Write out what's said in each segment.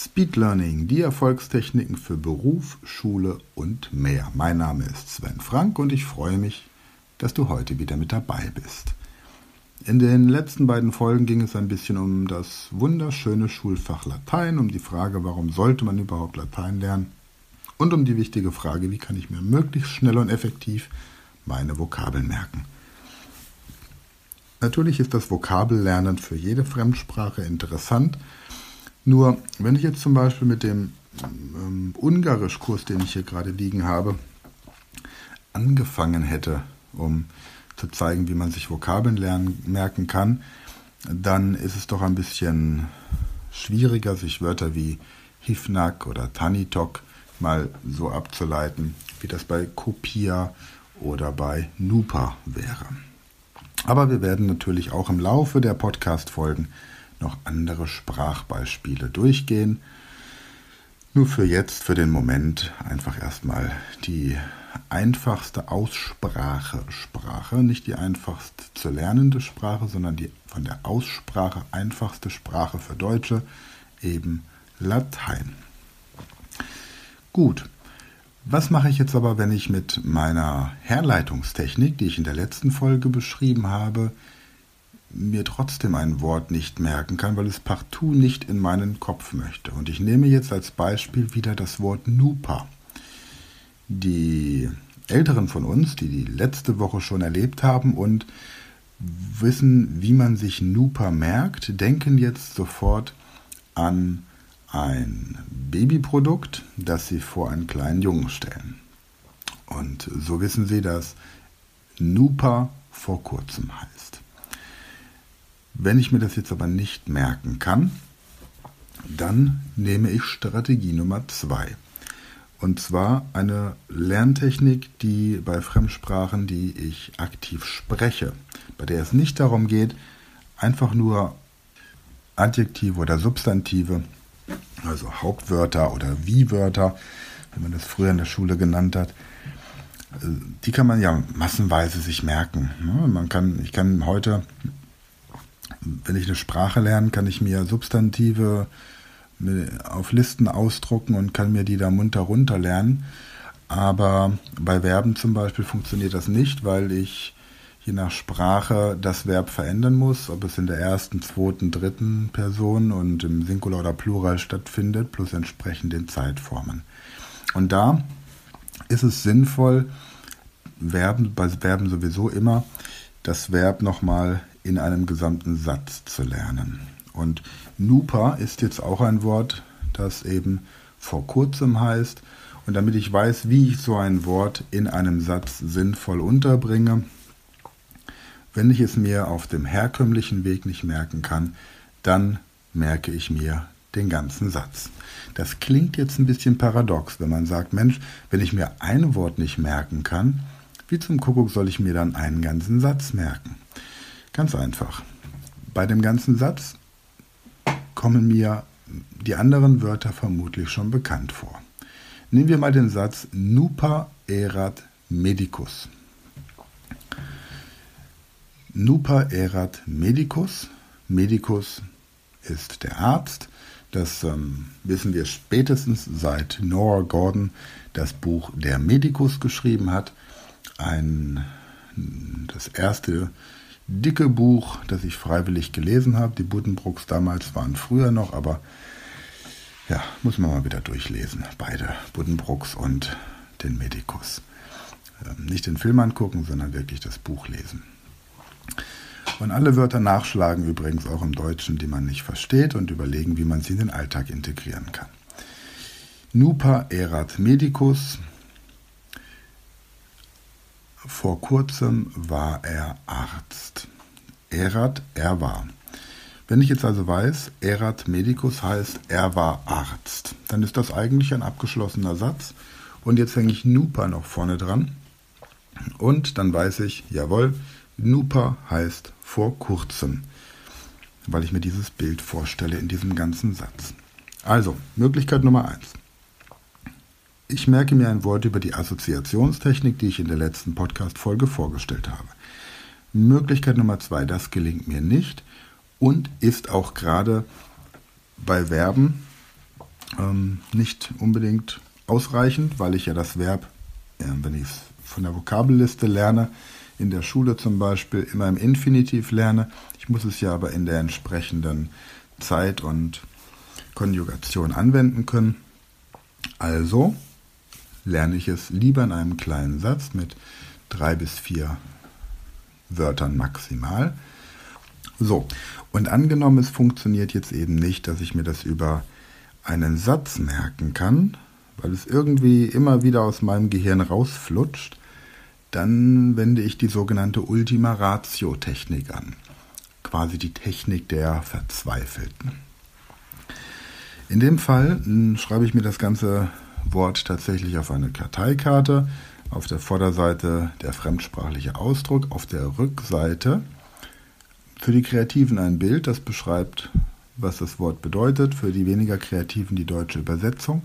Speed Learning, die Erfolgstechniken für Beruf, Schule und mehr. Mein Name ist Sven Frank und ich freue mich, dass du heute wieder mit dabei bist. In den letzten beiden Folgen ging es ein bisschen um das wunderschöne Schulfach Latein, um die Frage, warum sollte man überhaupt Latein lernen und um die wichtige Frage, wie kann ich mir möglichst schnell und effektiv meine Vokabeln merken. Natürlich ist das Vokabellernen für jede Fremdsprache interessant, nur wenn ich jetzt zum Beispiel mit dem ähm, Ungarisch-Kurs, den ich hier gerade liegen habe, angefangen hätte, um zu zeigen, wie man sich Vokabeln lernen, merken kann, dann ist es doch ein bisschen schwieriger, sich Wörter wie Hifnak oder Tanitok mal so abzuleiten, wie das bei Kopia oder bei Nupa wäre. Aber wir werden natürlich auch im Laufe der Podcast-Folgen noch andere Sprachbeispiele durchgehen. Nur für jetzt, für den Moment, einfach erstmal die einfachste Aussprache Sprache, nicht die einfachst zu lernende Sprache, sondern die von der Aussprache einfachste Sprache für Deutsche, eben Latein. Gut, was mache ich jetzt aber, wenn ich mit meiner Herleitungstechnik, die ich in der letzten Folge beschrieben habe, mir trotzdem ein Wort nicht merken kann, weil es partout nicht in meinen Kopf möchte. Und ich nehme jetzt als Beispiel wieder das Wort Nupa. Die Älteren von uns, die die letzte Woche schon erlebt haben und wissen, wie man sich Nupa merkt, denken jetzt sofort an ein Babyprodukt, das sie vor einen kleinen Jungen stellen. Und so wissen sie, dass Nupa vor kurzem heißt. Wenn ich mir das jetzt aber nicht merken kann, dann nehme ich Strategie Nummer zwei. Und zwar eine Lerntechnik, die bei Fremdsprachen, die ich aktiv spreche, bei der es nicht darum geht, einfach nur Adjektive oder Substantive, also Hauptwörter oder Wie-Wörter, wie man das früher in der Schule genannt hat, die kann man ja massenweise sich merken. Ne? Man kann, ich kann heute wenn ich eine Sprache lerne, kann ich mir Substantive auf Listen ausdrucken und kann mir die da munter runter lernen. Aber bei Verben zum Beispiel funktioniert das nicht, weil ich je nach Sprache das Verb verändern muss, ob es in der ersten, zweiten, dritten Person und im Singular oder Plural stattfindet, plus entsprechend den Zeitformen. Und da ist es sinnvoll, Verben, bei Verben sowieso immer, das Verb nochmal in einem gesamten Satz zu lernen. Und Nupa ist jetzt auch ein Wort, das eben vor kurzem heißt. Und damit ich weiß, wie ich so ein Wort in einem Satz sinnvoll unterbringe, wenn ich es mir auf dem herkömmlichen Weg nicht merken kann, dann merke ich mir den ganzen Satz. Das klingt jetzt ein bisschen paradox, wenn man sagt, Mensch, wenn ich mir ein Wort nicht merken kann, wie zum Kuckuck soll ich mir dann einen ganzen Satz merken? Ganz einfach. Bei dem ganzen Satz kommen mir die anderen Wörter vermutlich schon bekannt vor. Nehmen wir mal den Satz Nupa erat medicus. Nupa erat medicus. Medicus ist der Arzt. Das ähm, wissen wir spätestens seit Nora Gordon das Buch Der Medicus geschrieben hat. Ein, das erste dicke Buch, das ich freiwillig gelesen habe. Die Buddenbrooks damals waren früher noch, aber ja, muss man mal wieder durchlesen. Beide, Buddenbrooks und den Medikus. Ähm, nicht den Film angucken, sondern wirklich das Buch lesen. Und alle Wörter nachschlagen übrigens auch im Deutschen, die man nicht versteht und überlegen, wie man sie in den Alltag integrieren kann. Nupa erat medicus, vor kurzem war er Arzt. Erat, er war. Wenn ich jetzt also weiß, erat medicus heißt, er war Arzt, dann ist das eigentlich ein abgeschlossener Satz. Und jetzt hänge ich Nupa noch vorne dran. Und dann weiß ich, jawohl, Nupa heißt vor kurzem, weil ich mir dieses Bild vorstelle in diesem ganzen Satz. Also, Möglichkeit Nummer eins. Ich merke mir ein Wort über die Assoziationstechnik, die ich in der letzten Podcast-Folge vorgestellt habe. Möglichkeit Nummer zwei, das gelingt mir nicht und ist auch gerade bei Verben ähm, nicht unbedingt ausreichend, weil ich ja das Verb, äh, wenn ich es von der Vokabelliste lerne, in der Schule zum Beispiel immer im Infinitiv lerne. Ich muss es ja aber in der entsprechenden Zeit und Konjugation anwenden können. Also lerne ich es lieber in einem kleinen Satz mit drei bis vier Wörtern maximal. So, und angenommen, es funktioniert jetzt eben nicht, dass ich mir das über einen Satz merken kann, weil es irgendwie immer wieder aus meinem Gehirn rausflutscht, dann wende ich die sogenannte Ultima Ratio Technik an, quasi die Technik der Verzweifelten. In dem Fall hm, schreibe ich mir das ganze Wort tatsächlich auf eine Karteikarte. Auf der Vorderseite der fremdsprachliche Ausdruck, auf der Rückseite für die Kreativen ein Bild, das beschreibt, was das Wort bedeutet, für die weniger Kreativen die deutsche Übersetzung.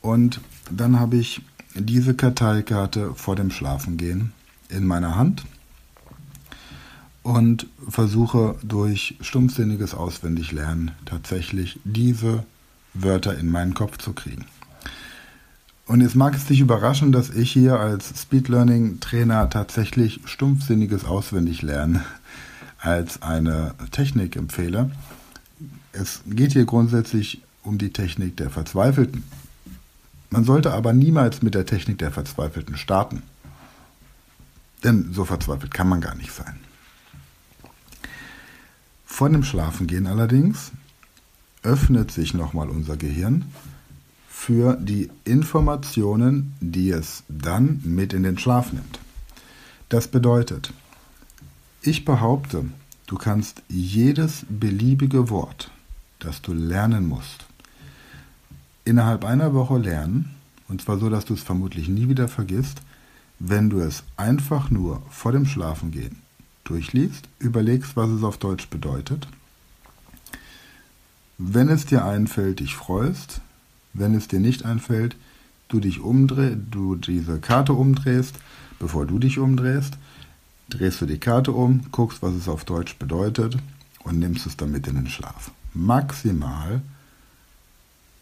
Und dann habe ich diese Karteikarte vor dem Schlafengehen in meiner Hand und versuche durch stumpfsinniges Auswendiglernen tatsächlich diese Wörter in meinen Kopf zu kriegen. Und jetzt mag es dich überraschen, dass ich hier als Speed Learning Trainer tatsächlich stumpfsinniges Auswendiglernen als eine Technik empfehle. Es geht hier grundsätzlich um die Technik der Verzweifelten. Man sollte aber niemals mit der Technik der Verzweifelten starten. Denn so verzweifelt kann man gar nicht sein. Vor dem Schlafengehen allerdings öffnet sich nochmal unser Gehirn für die Informationen, die es dann mit in den Schlaf nimmt. Das bedeutet, ich behaupte, du kannst jedes beliebige Wort, das du lernen musst, innerhalb einer Woche lernen, und zwar so, dass du es vermutlich nie wieder vergisst, wenn du es einfach nur vor dem Schlafengehen durchliest, überlegst, was es auf Deutsch bedeutet. Wenn es dir einfällt, dich freust. Wenn es dir nicht einfällt, du dich umdrehst, du diese Karte umdrehst, bevor du dich umdrehst, drehst du die Karte um, guckst, was es auf Deutsch bedeutet und nimmst es damit in den Schlaf. Maximal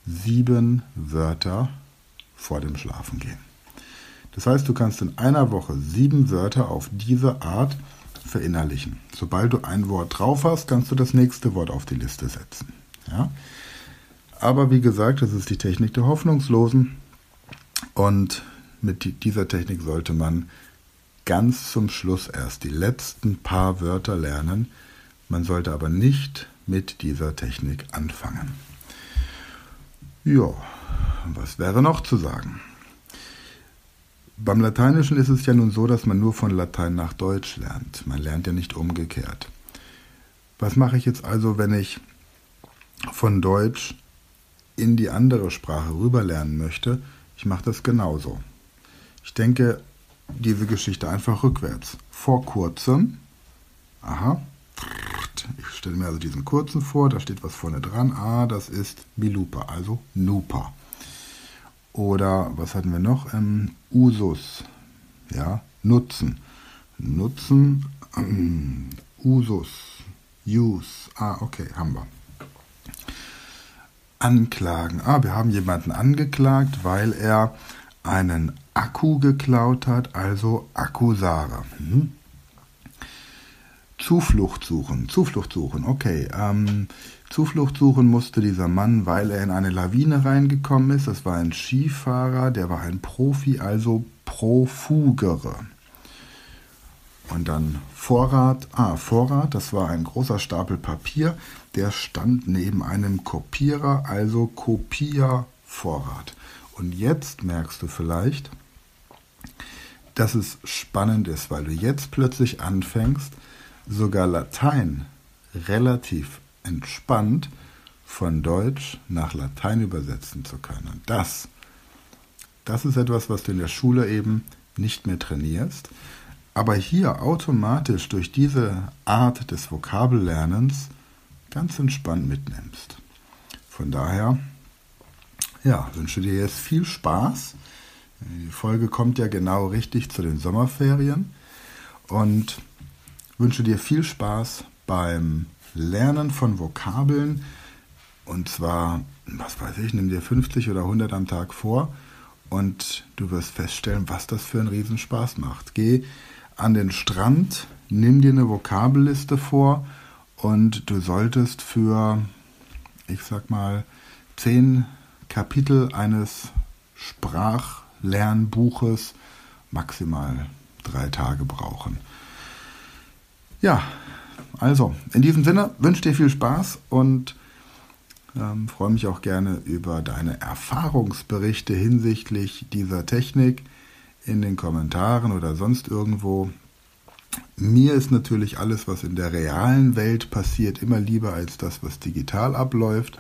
sieben Wörter vor dem Schlafengehen. Das heißt, du kannst in einer Woche sieben Wörter auf diese Art verinnerlichen. Sobald du ein Wort drauf hast, kannst du das nächste Wort auf die Liste setzen. Ja? Aber wie gesagt, das ist die Technik der Hoffnungslosen. Und mit dieser Technik sollte man ganz zum Schluss erst die letzten paar Wörter lernen. Man sollte aber nicht mit dieser Technik anfangen. Ja, was wäre noch zu sagen? Beim Lateinischen ist es ja nun so, dass man nur von Latein nach Deutsch lernt. Man lernt ja nicht umgekehrt. Was mache ich jetzt also, wenn ich von Deutsch in die andere Sprache rüber lernen möchte? Ich mache das genauso. Ich denke diese Geschichte einfach rückwärts. Vor kurzem, aha, ich stelle mir also diesen kurzen vor, da steht was vorne dran. Ah, das ist Milupa, also Nupa. Oder was hatten wir noch? Ähm, Usus. Ja, Nutzen. Nutzen. Ähm, Usus. Use. Ah, okay, haben wir. Anklagen. Ah, wir haben jemanden angeklagt, weil er einen Akku geklaut hat, also Akkusare. Hm? Zuflucht suchen, Zuflucht suchen, okay. Ähm, Zuflucht suchen musste dieser Mann, weil er in eine Lawine reingekommen ist. Das war ein Skifahrer, der war ein Profi, also Profugere. Und dann Vorrat, ah, Vorrat, das war ein großer Stapel Papier, der stand neben einem Kopierer, also Kopiervorrat. Und jetzt merkst du vielleicht, dass es spannend ist, weil du jetzt plötzlich anfängst, sogar Latein relativ entspannt von Deutsch nach Latein übersetzen zu können. Das, das ist etwas, was du in der Schule eben nicht mehr trainierst, aber hier automatisch durch diese Art des Vokabellernens ganz entspannt mitnimmst. Von daher, ja, wünsche dir jetzt viel Spaß. Die Folge kommt ja genau richtig zu den Sommerferien und wünsche dir viel Spaß beim Lernen von Vokabeln Und zwar, was weiß ich, nimm dir 50 oder 100 am Tag vor und du wirst feststellen, was das für einen Riesenspaß macht. Geh an den Strand, nimm dir eine Vokabelliste vor und du solltest für, ich sag mal, zehn Kapitel eines Sprachlernbuches maximal drei Tage brauchen. Ja, also in diesem Sinne wünsche dir viel Spaß und ähm, freue mich auch gerne über deine Erfahrungsberichte hinsichtlich dieser Technik in den Kommentaren oder sonst irgendwo. Mir ist natürlich alles, was in der realen Welt passiert, immer lieber als das, was digital abläuft.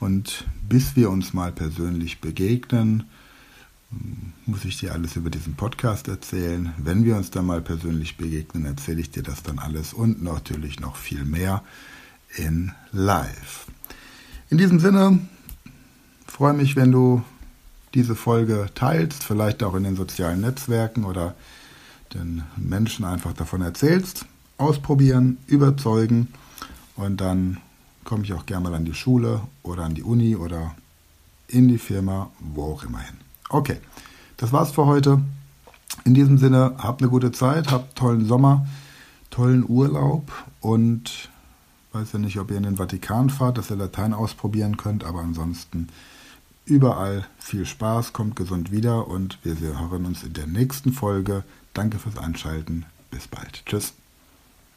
Und bis wir uns mal persönlich begegnen, muss ich dir alles über diesen Podcast erzählen. Wenn wir uns dann mal persönlich begegnen, erzähle ich dir das dann alles und natürlich noch viel mehr in Live. In diesem Sinne freue mich, wenn du diese Folge teilst, vielleicht auch in den sozialen Netzwerken oder den Menschen einfach davon erzählst. Ausprobieren, überzeugen und dann komme ich auch gerne mal an die Schule oder an die Uni oder in die Firma, wo auch immer hin. Okay, das war's für heute. In diesem Sinne, habt eine gute Zeit, habt tollen Sommer, tollen Urlaub und weiß ja nicht, ob ihr in den Vatikan fahrt, dass ihr Latein ausprobieren könnt, aber ansonsten überall viel Spaß, kommt gesund wieder und wir hören uns in der nächsten Folge. Danke fürs Einschalten. Bis bald. Tschüss.